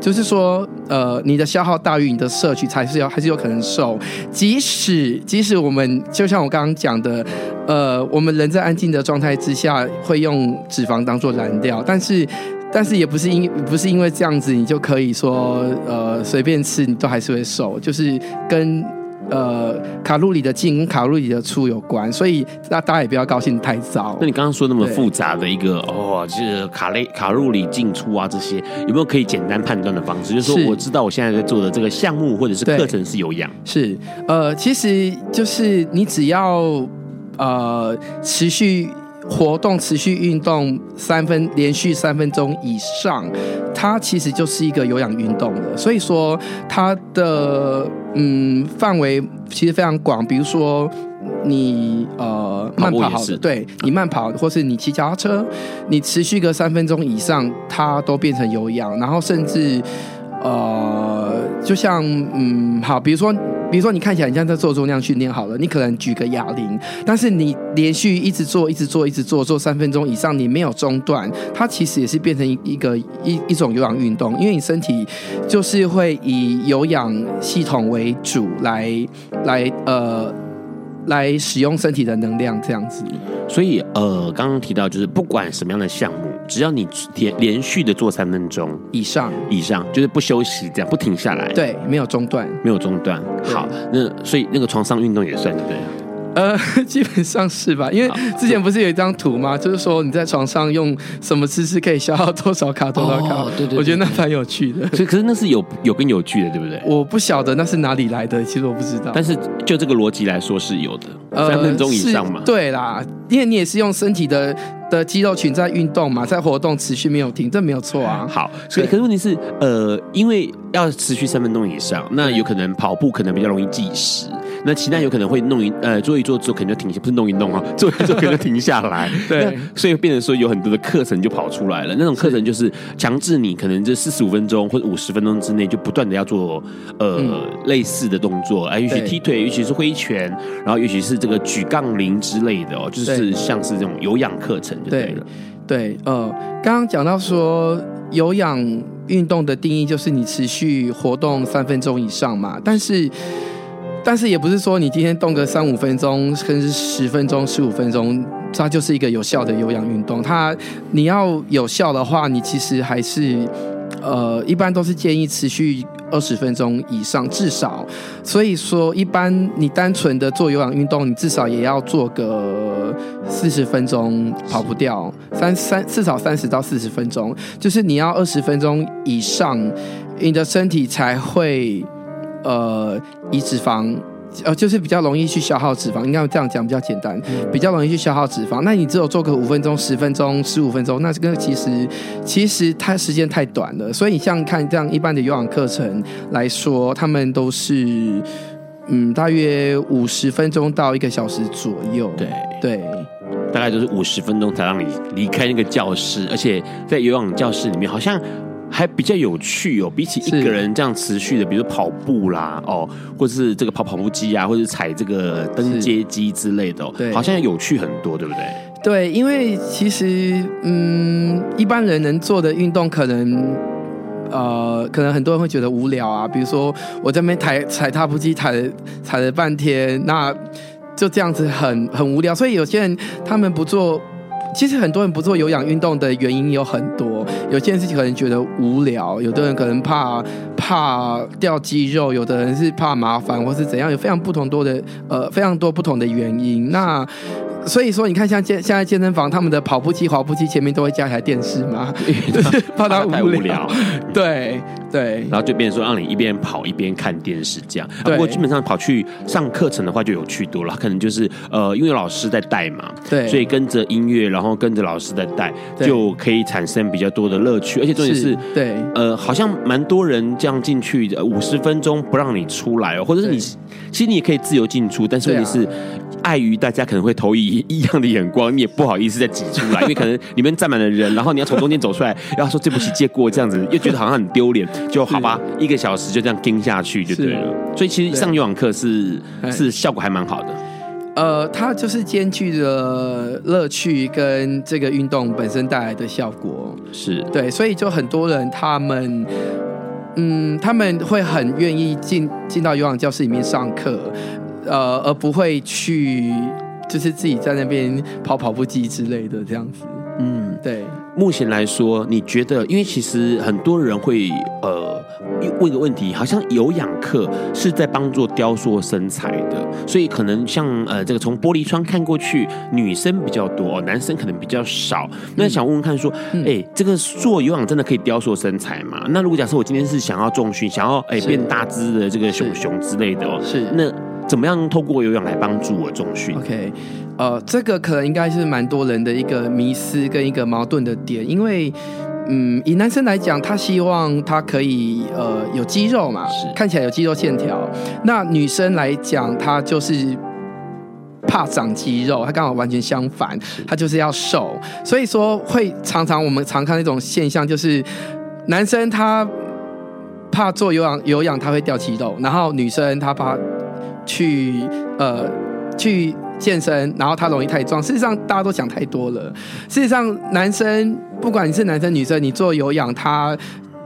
就是说，呃，你的消耗大于你的摄取，才是有还是有可能瘦。即使即使我们就像我刚刚讲的，呃，我们人在安静的状态之下会用脂肪当做燃料，但是但是也不是因不是因为这样子，你就可以说呃随便吃你都还是会瘦，就是跟呃卡路里的进跟卡路里的出有关，所以那大家也不要高兴太早。那你刚刚说那么复杂的一个哦，就是卡类卡路里进出啊这些，有没有可以简单判断的方式？就是说我知道我现在在做的这个项目或者是课程是有氧，是呃，其实就是你只要呃持续。活动持续运动三分连续三分钟以上，它其实就是一个有氧运动的。所以说它的嗯范围其实非常广。比如说你呃慢跑好的，对你慢跑，或是你骑脚踏车，你持续个三分钟以上，它都变成有氧。然后甚至呃，就像嗯好，比如说。比如说，你看起来你像在做重量训练好了，你可能举个哑铃，但是你连续一直做、一直做、一直做，做三分钟以上，你没有中断，它其实也是变成一一个一一种有氧运动，因为你身体就是会以有氧系统为主来来呃。来使用身体的能量，这样子。所以，呃，刚刚提到就是不管什么样的项目，只要你连连续的做三分钟以上，以上就是不休息，这样不停下来，对，没有中断，没有中断。好，那所以那个床上运动也算对。呃，<laughs> 基本上是吧？因为之前不是有一张图吗？就是说你在床上用什么姿势可以消耗多少卡多少卡？哦、对，对对，我觉得那蛮有趣的。所以，可是那是有有根有据的，对不对？我不晓得那是哪里来的，其实我不知道。但是就这个逻辑来说是有的，三分钟以上嘛。对啦，因为你也是用身体的的肌肉群在运动嘛，在活动，持续没有停，这没有错啊。好，所以可是问题是，呃，因为要持续三分钟以上，那有可能跑步可能比较容易计时。那其他有可能会弄一呃做一做之后可能就停下，不是弄一弄啊，<laughs> 做一做可能就停下来。<laughs> 对，所以变成说有很多的课程就跑出来了。那种课程就是强制你可能这四十五分钟或者五十分钟之内就不断的要做呃、嗯、类似的动作，啊，尤其踢腿，尤其是挥拳，然后尤其是这个举杠铃之类的哦，就是像是这种有氧课程就对了。对，对呃，刚刚讲到说有氧运动的定义就是你持续活动三分钟以上嘛，但是。但是也不是说你今天动个三五分钟，甚至十分钟、十五分钟，它就是一个有效的有氧运动。它你要有效的话，你其实还是呃，一般都是建议持续二十分钟以上，至少。所以说，一般你单纯的做有氧运动，你至少也要做个四十分钟，跑不掉。三三至少三十到四十分钟，就是你要二十分钟以上，你的身体才会。呃，移脂肪，呃，就是比较容易去消耗脂肪，应该这样讲比较简单，比较容易去消耗脂肪。那你只有做个五分钟、十分钟、十五分钟，那这个其实其实它时间太短了。所以你像看这样一般的有氧课程来说，他们都是嗯，大约五十分钟到一个小时左右。对对，大概就是五十分钟才让你离开那个教室，而且在游泳教室里面好像。还比较有趣哦，比起一个人这样持续的，比如跑步啦，哦，或者是这个跑跑步机啊，或者是踩这个登阶机之类的，对，好像有趣很多，对不对？对，因为其实，嗯，一般人能做的运动，可能，呃，可能很多人会觉得无聊啊。比如说，我这边踩踩踏步机，踩了踩了半天，那就这样子很很无聊。所以有些人他们不做。其实很多人不做有氧运动的原因有很多，有些事情可能觉得无聊，有的人可能怕怕掉肌肉，有的人是怕麻烦或是怎样，有非常不同多的呃非常多不同的原因。那所以说，你看像健现在健身房，他们的跑步机、滑步机前面都会加一台电视嘛，<laughs> 怕他无聊。对对，然后就变成说让你一边跑一边看电视这样。不过基本上跑去上课程的话就有趣多了，可能就是呃因为有老师在带嘛，对，所以跟着音乐，然后跟着老师在带，就可以产生比较多的乐趣。而且重点是，对，呃，好像蛮多人这样进去的，五十分钟不让你出来哦，或者是你其实你也可以自由进出，但是问题是。碍于大家可能会投以异样的眼光，你也不好意思再挤出来，<laughs> 因为可能里面站满了人，然后你要从中间走出来，然后说对不起借过这样子，又觉得好像很丢脸，就好吧，一个小时就这样盯下去就对了。所以其实上游泳课是是效果还蛮好的。呃，它就是兼具了乐趣跟这个运动本身带来的效果，是对，所以就很多人他们嗯他们会很愿意进进到游泳教室里面上课。呃，而不会去，就是自己在那边跑跑步机之类的这样子。嗯，对。目前来说，你觉得？因为其实很多人会呃问一个问题，好像有氧课是在帮助雕塑身材的，所以可能像呃这个从玻璃窗看过去，女生比较多，男生可能比较少。那想问问看，说，哎、嗯，这个做有氧真的可以雕塑身材吗？那如果假设我今天是想要重训，想要哎变大只的这个熊熊之类的哦，是那。怎么样透过有氧来帮助我重训？OK，呃，这个可能应该是蛮多人的一个迷思跟一个矛盾的点，因为，嗯，以男生来讲，他希望他可以呃有肌肉嘛，是看起来有肌肉线条。那女生来讲，她就是怕长肌肉，她刚好完全相反，她就是要瘦。所以说，会常常我们常看那种现象，就是男生他怕做有氧，有氧他会掉肌肉，然后女生她怕。去呃去健身，然后他容易太壮。事实上，大家都想太多了。事实上，男生不管你是男生女生，你做有氧，他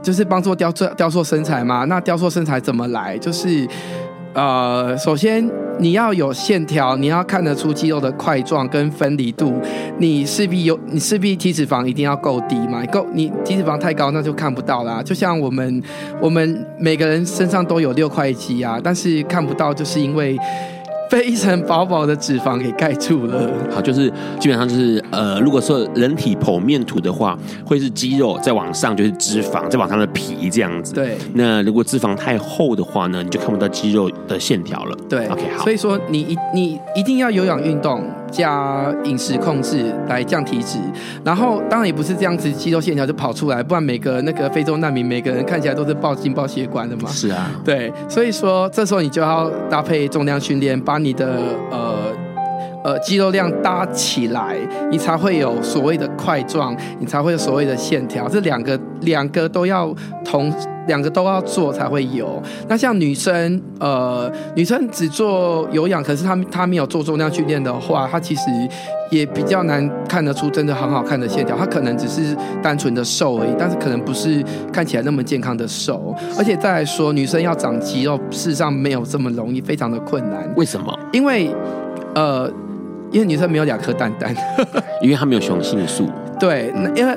就是帮助雕塑雕塑身材嘛。那雕塑身材怎么来？就是呃，首先你要有线条，你要看得出肌肉的块状跟分离度。你势必有，你势必体脂肪一定要够低嘛。够你体脂肪太高，那就看不到啦。就像我们我们每个人身上都有六块肌啊，但是看不到，就是因为。被一层薄薄的脂肪给盖住了。好，就是基本上就是呃，如果说人体剖面图的话，会是肌肉再往上就是脂肪，再往上的皮这样子。对。那如果脂肪太厚的话呢，你就看不到肌肉的线条了。对。OK，好。所以说你一你一定要有氧运动加饮食控制来降体脂，然后当然也不是这样子肌肉线条就跑出来，不然每个那个非洲难民每个人看起来都是暴心暴血管的嘛。是啊。对。所以说这时候你就要搭配重量训练，把把你的呃呃肌肉量搭起来，你才会有所谓的块状，你才会有所谓的线条。这两个两个都要同，两个都要做才会有。那像女生，呃，女生只做有氧，可是她她没有做重量训练的话，她其实也比较难看得出真的很好看的线条。她可能只是单纯的瘦而已，但是可能不是看起来那么健康的瘦。而且再来说，女生要长肌肉，事实上没有这么容易，非常的困难。为什么？因为，呃，因为女生没有两颗蛋蛋，<laughs> 因为她没有雄性素。对，因为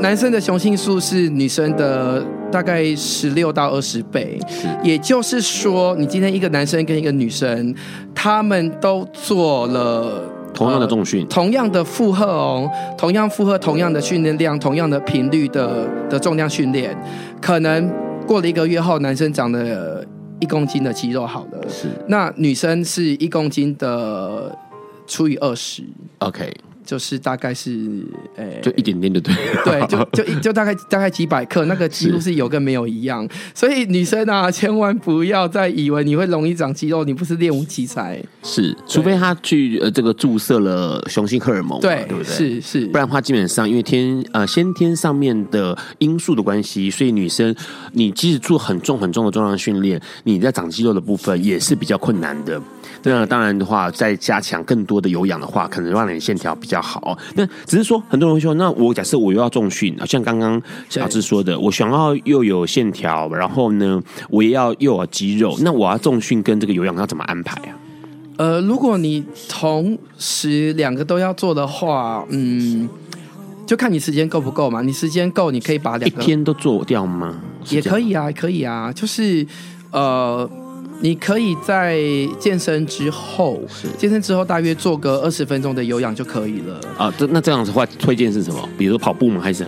男生的雄性素是女生的。大概十六到二十倍，也就是说，你今天一个男生跟一个女生，他们都做了同样的重训，同样的负荷哦，同样负荷，同样的训练量，同样的频率的的重量训练，可能过了一个月后，男生长了一公斤的肌肉好了，是，那女生是一公斤的除以二十，OK。就是大概是，诶、欸，就一点点就对，对，就就就大概大概几百克，那个几乎是有跟没有一样。所以女生啊，<laughs> 千万不要再以为你会容易长肌肉，你不是练武奇才。是，除非他去呃这个注射了雄性荷尔蒙，对，对不对？是是，不然的话，基本上因为天呃先天上面的因素的关系，所以女生你即使做很重很重的重量训练，你在长肌肉的部分也是比较困难的。那当然的话，再加强更多的有氧的话，可能让你线条比较好。那只是说，很多人会说，那我假设我又要重训，像刚刚小智说的，我想要又有线条，然后呢，我也要又有肌肉，那我要重训跟这个有氧要怎么安排啊？呃，如果你同时两个都要做的话，嗯，就看你时间够不够嘛。你时间够，你可以把两个一天都做掉吗？也可以啊，可以啊，就是呃。你可以在健身之后，健身之后大约做个二十分钟的有氧就可以了。啊，这那这样子的话，推荐是什么？比如说跑步吗？还是？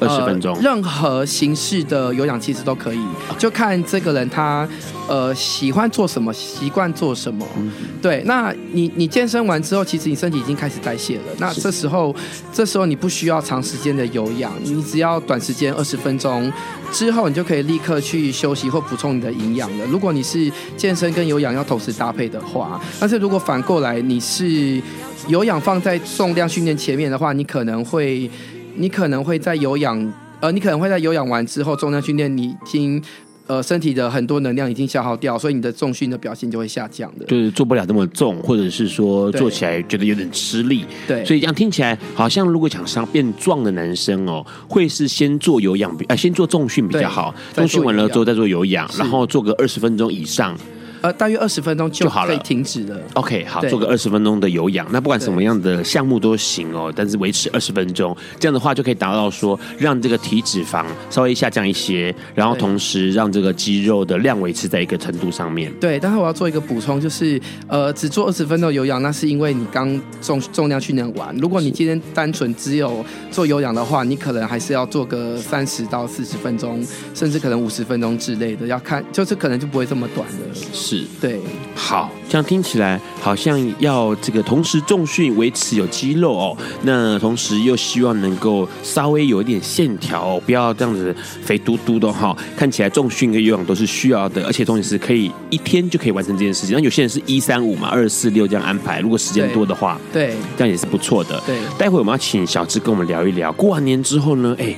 二十分钟，呃，任何形式的有氧其实都可以，就看这个人他呃喜欢做什么，习惯做什么。嗯、对，那你你健身完之后，其实你身体已经开始代谢了。那这时候这时候你不需要长时间的有氧，你只要短时间二十分钟之后，你就可以立刻去休息或补充你的营养了。如果你是健身跟有氧要同时搭配的话，但是如果反过来你是有氧放在重量训练前面的话，你可能会。你可能会在有氧，呃，你可能会在有氧完之后，重量训练你已经，呃，身体的很多能量已经消耗掉，所以你的重训的表现就会下降的，就是做不了那么重，或者是说做起来觉得有点吃力。对，所以这样听起来好像，如果想上变壮的男生哦，会是先做有氧，呃，先做重训比较好，重训完了之后再做有氧，然后做个二十分钟以上。呃，大约二十分钟就好了，可以停止了。OK，好，做个二十分钟的有氧。那不管什么样的项目都行哦，但是维持二十分钟，这样的话就可以达到说，让这个体脂肪稍微下降一些，然后同时让这个肌肉的量维持在一个程度上面。对，但是我要做一个补充，就是呃，只做二十分钟有氧，那是因为你刚重重量训练完。如果你今天单纯只有做有氧的话，你可能还是要做个三十到四十分钟，甚至可能五十分钟之类的，要看，就是可能就不会这么短的。是，对。好，这样听起来好像要这个同时重训维持有肌肉哦，那同时又希望能够稍微有一点线条哦，不要这样子肥嘟嘟的哈。看起来重训跟有氧都是需要的，而且重点是可以一天就可以完成这件事情。那有些人是一三五嘛，二四六这样安排，如果时间多的话，对，这样也是不错的。对，待会我们要请小智跟我们聊一聊，过完年之后呢，哎。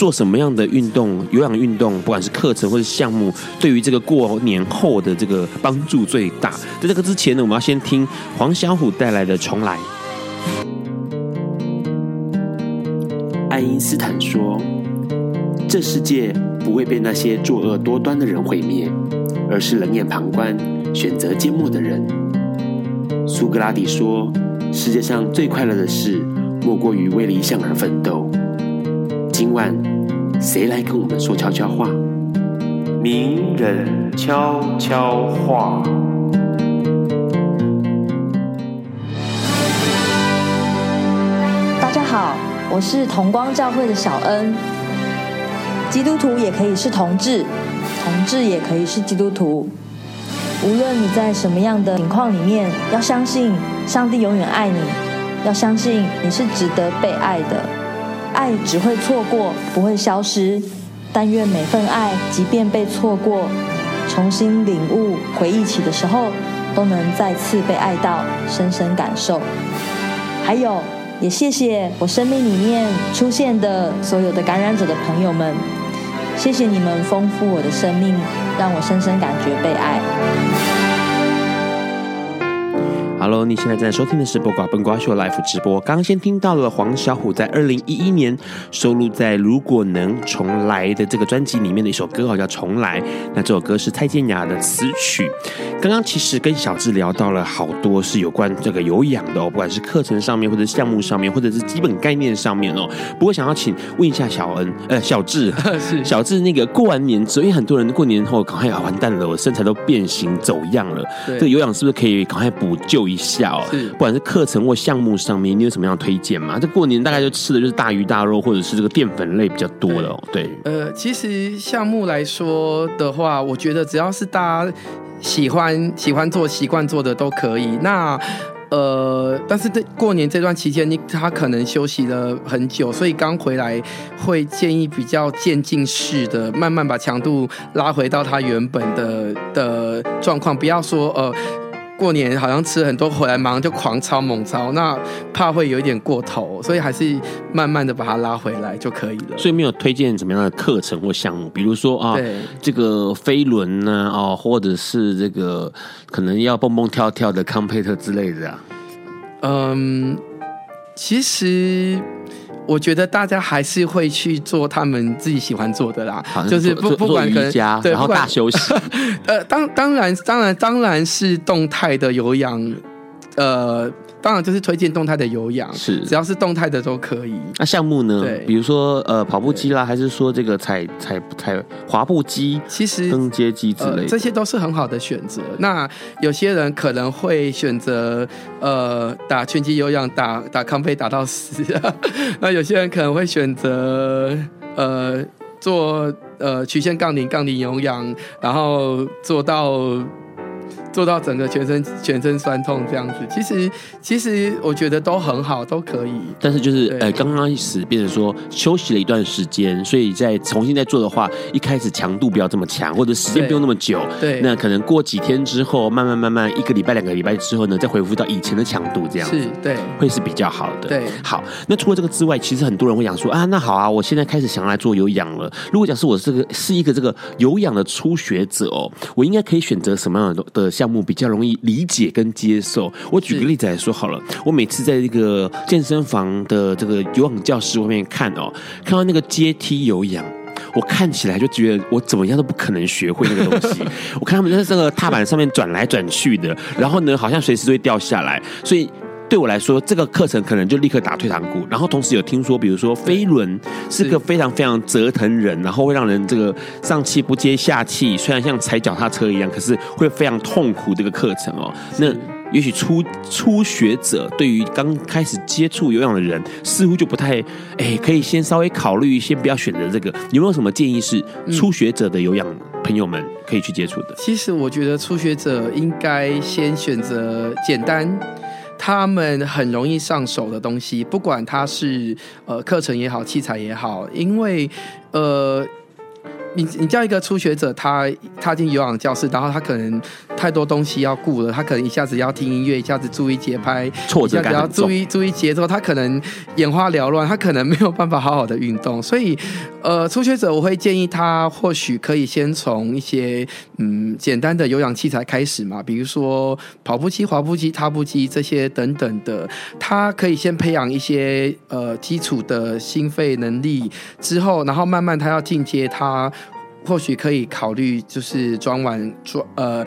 做什么样的运动，有氧运动，不管是课程或者项目，对于这个过年后的这个帮助最大。在这个之前呢，我们要先听黄小琥带来的《重来》。爱因斯坦说：“这世界不会被那些作恶多端的人毁灭，而是冷眼旁观、选择缄默的人。”苏格拉底说：“世界上最快乐的事，莫过于为理想而奋斗。”今晚，谁来跟我们说悄悄话？名人悄悄话。大家好，我是同光教会的小恩。基督徒也可以是同志，同志也可以是基督徒。无论你在什么样的情况里面，要相信上帝永远爱你，要相信你是值得被爱的。爱只会错过，不会消失。但愿每份爱，即便被错过，重新领悟、回忆起的时候，都能再次被爱到，深深感受。还有，也谢谢我生命里面出现的所有的感染者的朋友们，谢谢你们丰富我的生命，让我深深感觉被爱。Hello，你现在正在收听的是《播瓜笨瓜秀》Live 直播。刚刚先听到了黄小琥在二零一一年收录在《如果能重来》的这个专辑里面的一首歌，好叫《重来》。那这首歌是蔡健雅的词曲。刚刚其实跟小智聊到了好多是有关这个有氧的哦，不管是课程上面，或者项目上面，或者是基本概念上面哦。不过想要请问一下小恩，呃，小智 <laughs> 是小智，那个过完年之后，因为很多人过年后赶快要完蛋了，我身材都变形走样了。这个有氧是不是可以赶快补救？一下哦，是，不管是课程或项目上面，你有什么样的推荐吗？这过年大概就吃的就是大鱼大肉，或者是这个淀粉类比较多的哦。对，呃，其实项目来说的话，我觉得只要是大家喜欢喜欢做、习惯做的都可以。那呃，但是这过年这段期间，你他可能休息了很久，所以刚回来会建议比较渐进式的，慢慢把强度拉回到他原本的的状况，不要说呃。过年好像吃很多，回来马上就狂操猛操，那怕会有一点过头，所以还是慢慢的把它拉回来就可以了。所以没有推荐怎么样的课程或项目，比如说啊，这个飞轮呢，哦，或者是这个可能要蹦蹦跳跳的 compete 之类的啊。嗯，其实。我觉得大家还是会去做他们自己喜欢做的啦，就是不不管可能对，然后大休息。<laughs> 呃，当当然当然当然是动态的有氧，呃。当然就是推荐动态的有氧，是只要是动态的都可以。那项目呢？对，比如说呃跑步机啦，还是说这个踩踩踩滑步机，其实登阶机之类的，呃，这些都是很好的选择。那有些人可能会选择呃打拳击有氧，打打康菲打到死。<laughs> 那有些人可能会选择呃做呃曲线杠铃杠铃有氧，然后做到。做到整个全身全身酸痛这样子，其实其实我觉得都很好，都可以。但是就是呃，刚刚开始变成说休息了一段时间，所以再重新再做的话，一开始强度不要这么强，或者时间不用那么久。对，那可能过几天之后，慢慢慢慢一个礼拜两个礼拜之后呢，再恢复到以前的强度这样子。是，对，会是比较好的。对，好。那除了这个之外，其实很多人会想说啊，那好啊，我现在开始想要来做有氧了。如果假设我这个是一个这个有氧的初学者哦，我应该可以选择什么样的的？项目比较容易理解跟接受。我举个例子来说好了，我每次在这个健身房的这个有氧教室外面看哦，看到那个阶梯有氧，我看起来就觉得我怎么样都不可能学会那个东西。<laughs> 我看他们在这个踏板上面转来转去的，然后呢，好像随时都会掉下来，所以。对我来说，这个课程可能就立刻打退堂鼓。然后同时有听说，比如说飞轮是个非常非常折腾人，然后会让人这个上气不接下气。虽然像踩脚踏车一样，可是会非常痛苦这个课程哦。那也许初初学者对于刚开始接触有氧的人，似乎就不太哎，可以先稍微考虑，先不要选择这个。有没有什么建议是初学者的有氧朋友们可以去接触的？其实我觉得初学者应该先选择简单。他们很容易上手的东西，不管它是呃课程也好，器材也好，因为呃。你你叫一个初学者，他踏进有氧教室，然后他可能太多东西要顾了，他可能一下子要听音乐，一下子注意节拍，挫折感要注意注意节奏，他可能眼花缭乱，他可能没有办法好好的运动。所以，呃，初学者我会建议他或许可以先从一些嗯简单的有氧器材开始嘛，比如说跑步机、滑步机、踏步机这些等等的，他可以先培养一些呃基础的心肺能力，之后，然后慢慢他要进阶他。或许可以考虑，就是装完装呃，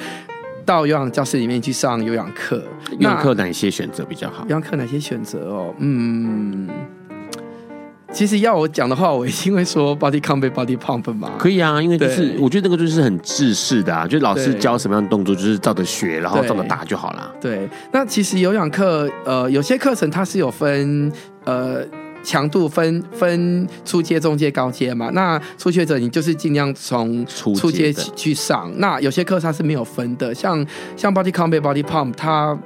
到有氧教室里面去上有氧课。有氧课哪些选择比较好？有氧课哪些选择哦？嗯，其实要我讲的话，我一定会说 body combat body pump 嘛。可以啊，因为就是我觉得那个就是很制式的啊，就老师教什么样的动作，就是照着学，然后照着打就好了。对，那其实有氧课呃，有些课程它是有分呃。强度分分初阶、中阶、高阶嘛。那初学者你就是尽量从初阶去上。那有些课它是没有分的，像像 Body Combat、Body Pump，它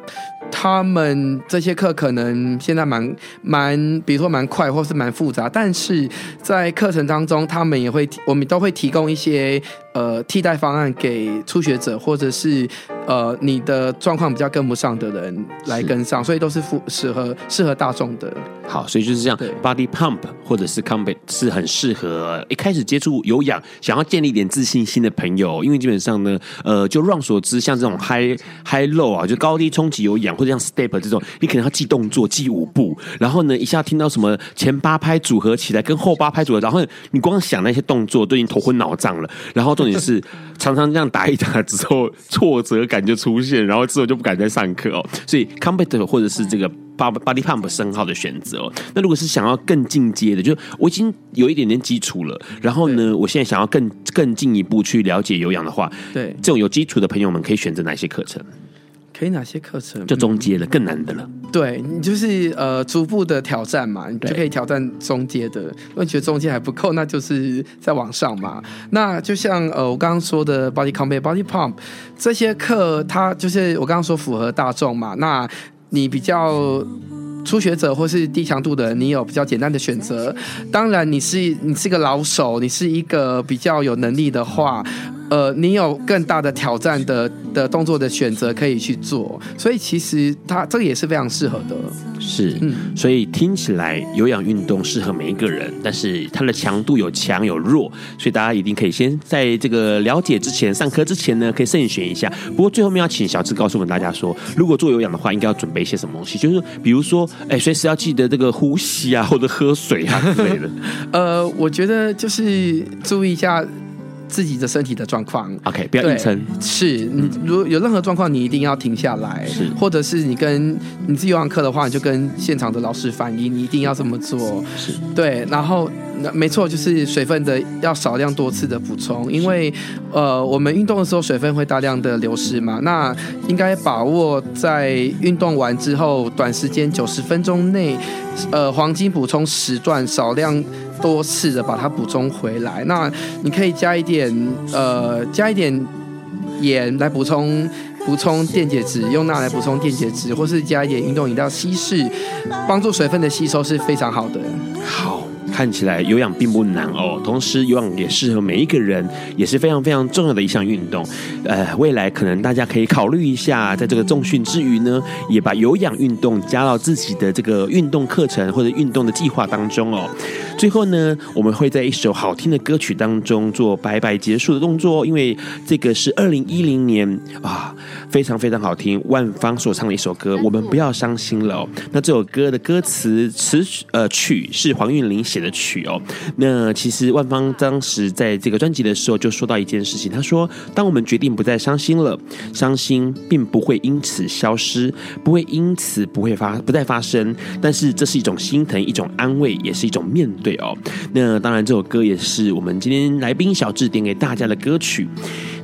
他们这些课可能现在蛮蛮，比如说蛮快，或是蛮复杂。但是在课程当中，他们也会，我们都会提供一些呃替代方案给初学者，或者是。呃，你的状况比较跟不上的人来跟上，所以都是符适合适合大众的。好，所以就是这样。，Body Pump 或者是 Combat 是很适合一开始接触有氧、想要建立一点自信心的朋友，因为基本上呢，呃，就 Ron 所知，像这种 High High Low 啊，就高低冲击有氧或者像 Step 这种，你可能要记动作、记舞步，然后呢，一下听到什么前八拍组合起来跟后八拍组合，然后你光想那些动作都已经头昏脑胀了，然后重点是常常这样打一打之后挫折感。就出现，然后之后就不敢再上课哦。所以 Combat 或者是这个 Body Pump 是很好的选择哦。那如果是想要更进阶的，就我已经有一点点基础了，然后呢，我现在想要更更进一步去了解有氧的话，对这种有基础的朋友们可以选择哪些课程？可以哪些课程？就中阶的，更难的了。对，你就是呃逐步的挑战嘛，你就可以挑战中阶的。如果你觉得中阶还不够，那就是再往上嘛。那就像呃我刚刚说的 Body Combat、Body Pump 这些课，它就是我刚刚说符合大众嘛。那你比较初学者或是低强度的，你有比较简单的选择。当然，你是你是个老手，你是一个比较有能力的话。呃，你有更大的挑战的的动作的选择可以去做，所以其实它这个也是非常适合的。是，嗯，所以听起来有氧运动适合每一个人，但是它的强度有强有弱，所以大家一定可以先在这个了解之前，上课之前呢，可以慎选一下。不过最后面要请小智告诉我们大家说，如果做有氧的话，应该要准备一些什么东西？就是比如说，哎，随时要记得这个呼吸啊，或者喝水啊之类的。<laughs> 呃，我觉得就是注意一下。自己的身体的状况，OK，不要硬撑。是你如果有任何状况，你一定要停下来。是，或者是你跟你自己有氧课的话，你就跟现场的老师反映，你一定要这么做。是，对。然后，那没错，就是水分的要少量多次的补充，因为呃，我们运动的时候水分会大量的流失嘛。那应该把握在运动完之后短时间九十分钟内，呃，黄金补充时段少量。多次的把它补充回来，那你可以加一点呃，加一点盐来补充补充电解质，用钠来补充电解质，或是加一点运动饮料稀释，帮助水分的吸收是非常好的。好。看起来有氧并不难哦，同时有氧也适合每一个人，也是非常非常重要的一项运动。呃，未来可能大家可以考虑一下，在这个重训之余呢，也把有氧运动加到自己的这个运动课程或者运动的计划当中哦。最后呢，我们会在一首好听的歌曲当中做拜拜结束的动作，因为这个是二零一零年啊，非常非常好听，万芳所唱的一首歌，我们不要伤心了哦。那这首歌的歌词词呃曲是黄韵玲写。写的曲哦。那其实万芳当时在这个专辑的时候就说到一件事情，他说：“当我们决定不再伤心了，伤心并不会因此消失，不会因此不会发不再发生，但是这是一种心疼，一种安慰，也是一种面对哦。”那当然，这首歌也是我们今天来宾小智点给大家的歌曲。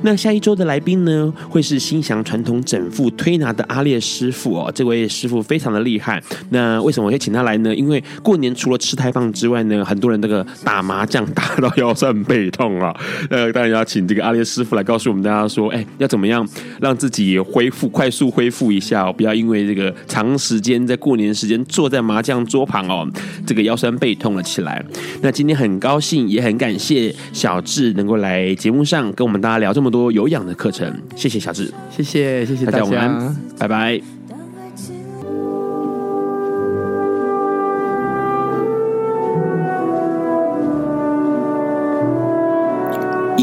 那下一周的来宾呢，会是心祥传统整副推拿的阿列师傅哦。这位师傅非常的厉害。那为什么我会请他来呢？因为过年除了吃太棒之外呢，很多人那个打麻将打到腰酸背痛啊。<laughs> 呃，当然要请这个阿列师傅来告诉我们大家说，哎，要怎么样让自己恢复快速恢复一下哦，不要因为这个长时间在过年时间坐在麻将桌旁哦，这个腰酸背痛了起来。那今天很高兴，也很感谢小智能够来节目上跟我们大家聊这么多有氧的课程，谢谢小智，谢谢谢谢大家，大家晚安，拜拜。